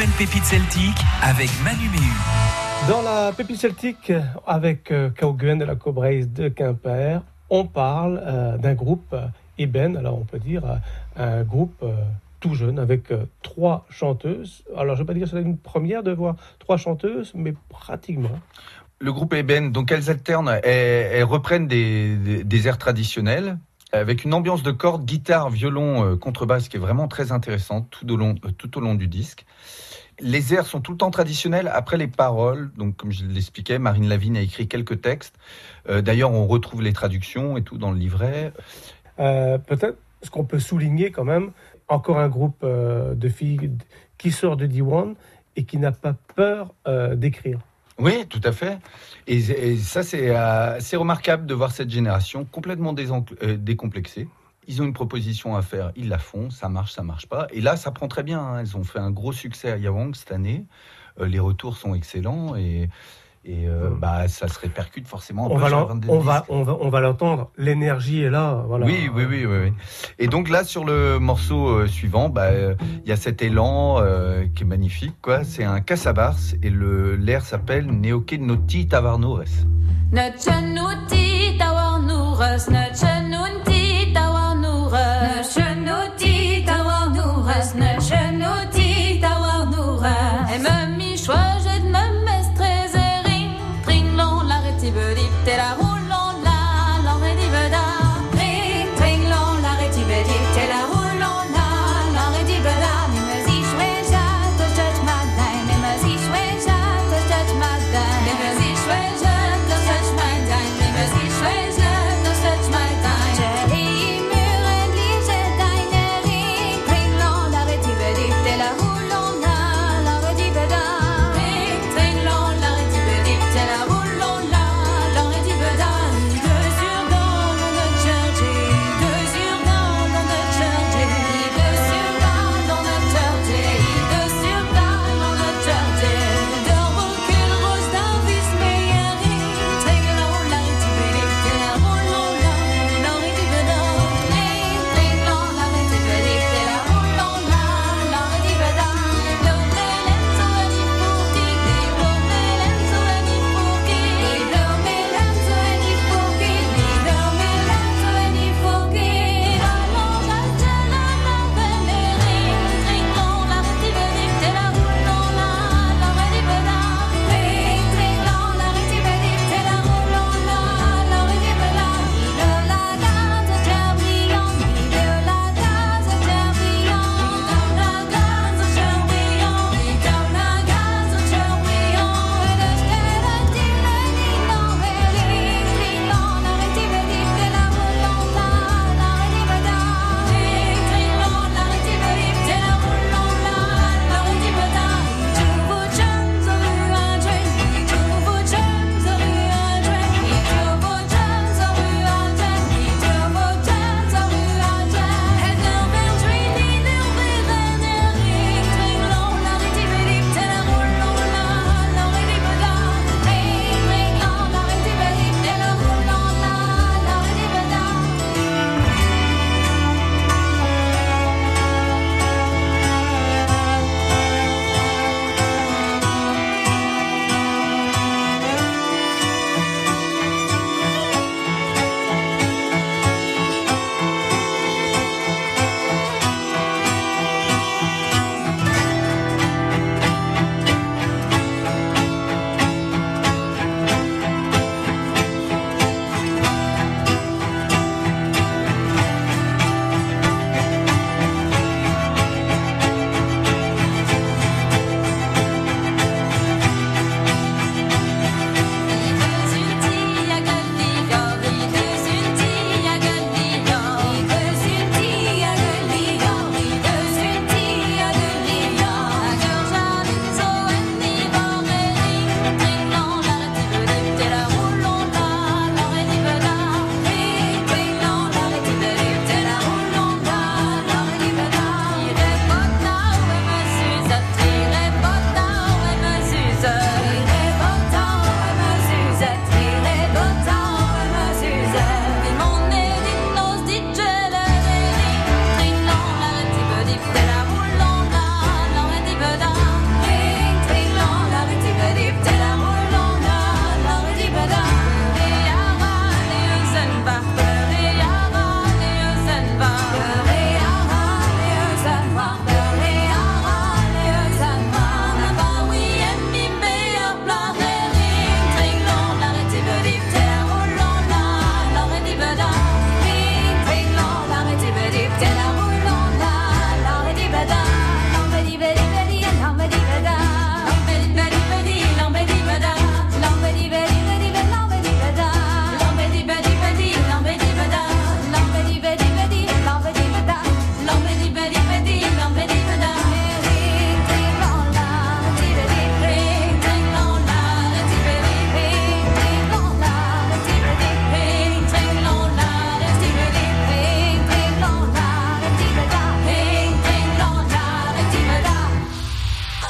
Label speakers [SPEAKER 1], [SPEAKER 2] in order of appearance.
[SPEAKER 1] nouvelle pépite celtique avec Manu Méhu.
[SPEAKER 2] Dans la pépite celtique, avec euh, Kauguen de la Cobraise de Quimper, on parle euh, d'un groupe euh, Eben, alors on peut dire euh, un groupe euh, tout jeune avec euh, trois chanteuses. Alors je ne vais pas dire que c'est une première de voir trois chanteuses, mais pratiquement.
[SPEAKER 3] Le groupe Eben, donc elles alternent, elles, elles reprennent des, des, des airs traditionnels avec une ambiance de cordes, guitare, violon, euh, contrebasse qui est vraiment très intéressante tout au long, euh, tout au long du disque. Les airs sont tout le temps traditionnels. Après les paroles, donc comme je l'expliquais, Marine Lavigne a écrit quelques textes. Euh, D'ailleurs, on retrouve les traductions et tout dans le livret.
[SPEAKER 2] Peut-être ce qu'on peut souligner quand même, encore un groupe de filles qui sort de D1 et qui n'a pas peur d'écrire.
[SPEAKER 3] Oui, tout à fait. Et, ça, c'est euh, assez remarquable de voir cette génération complètement euh, décomplexée. Ils ont une proposition à faire, ils la font, ça marche, ça marche pas. Et là, ça prend très bien. hein. Elles ont fait un gros succès à Yawang cette année. Euh, les retours sont excellents et, et euh,
[SPEAKER 2] hum.
[SPEAKER 3] bah, ça se répercute forcément.
[SPEAKER 2] On, va, on va, on, va, on va l'entendre. L'énergie est là. Voilà.
[SPEAKER 3] Oui, oui, oui, oui, oui, Et donc là, sur le morceau euh, suivant, bah, euh, il bah, y a cet élan euh, qui est magnifique. quoi. C'est un cassabars et le l'air s'appelle Neoke Noti Tavarnores.
[SPEAKER 4] Noti Tavarnores, Noti Tavarnores, Noti Tavarnores, Noti Tavarnores. Et mamie, choisis.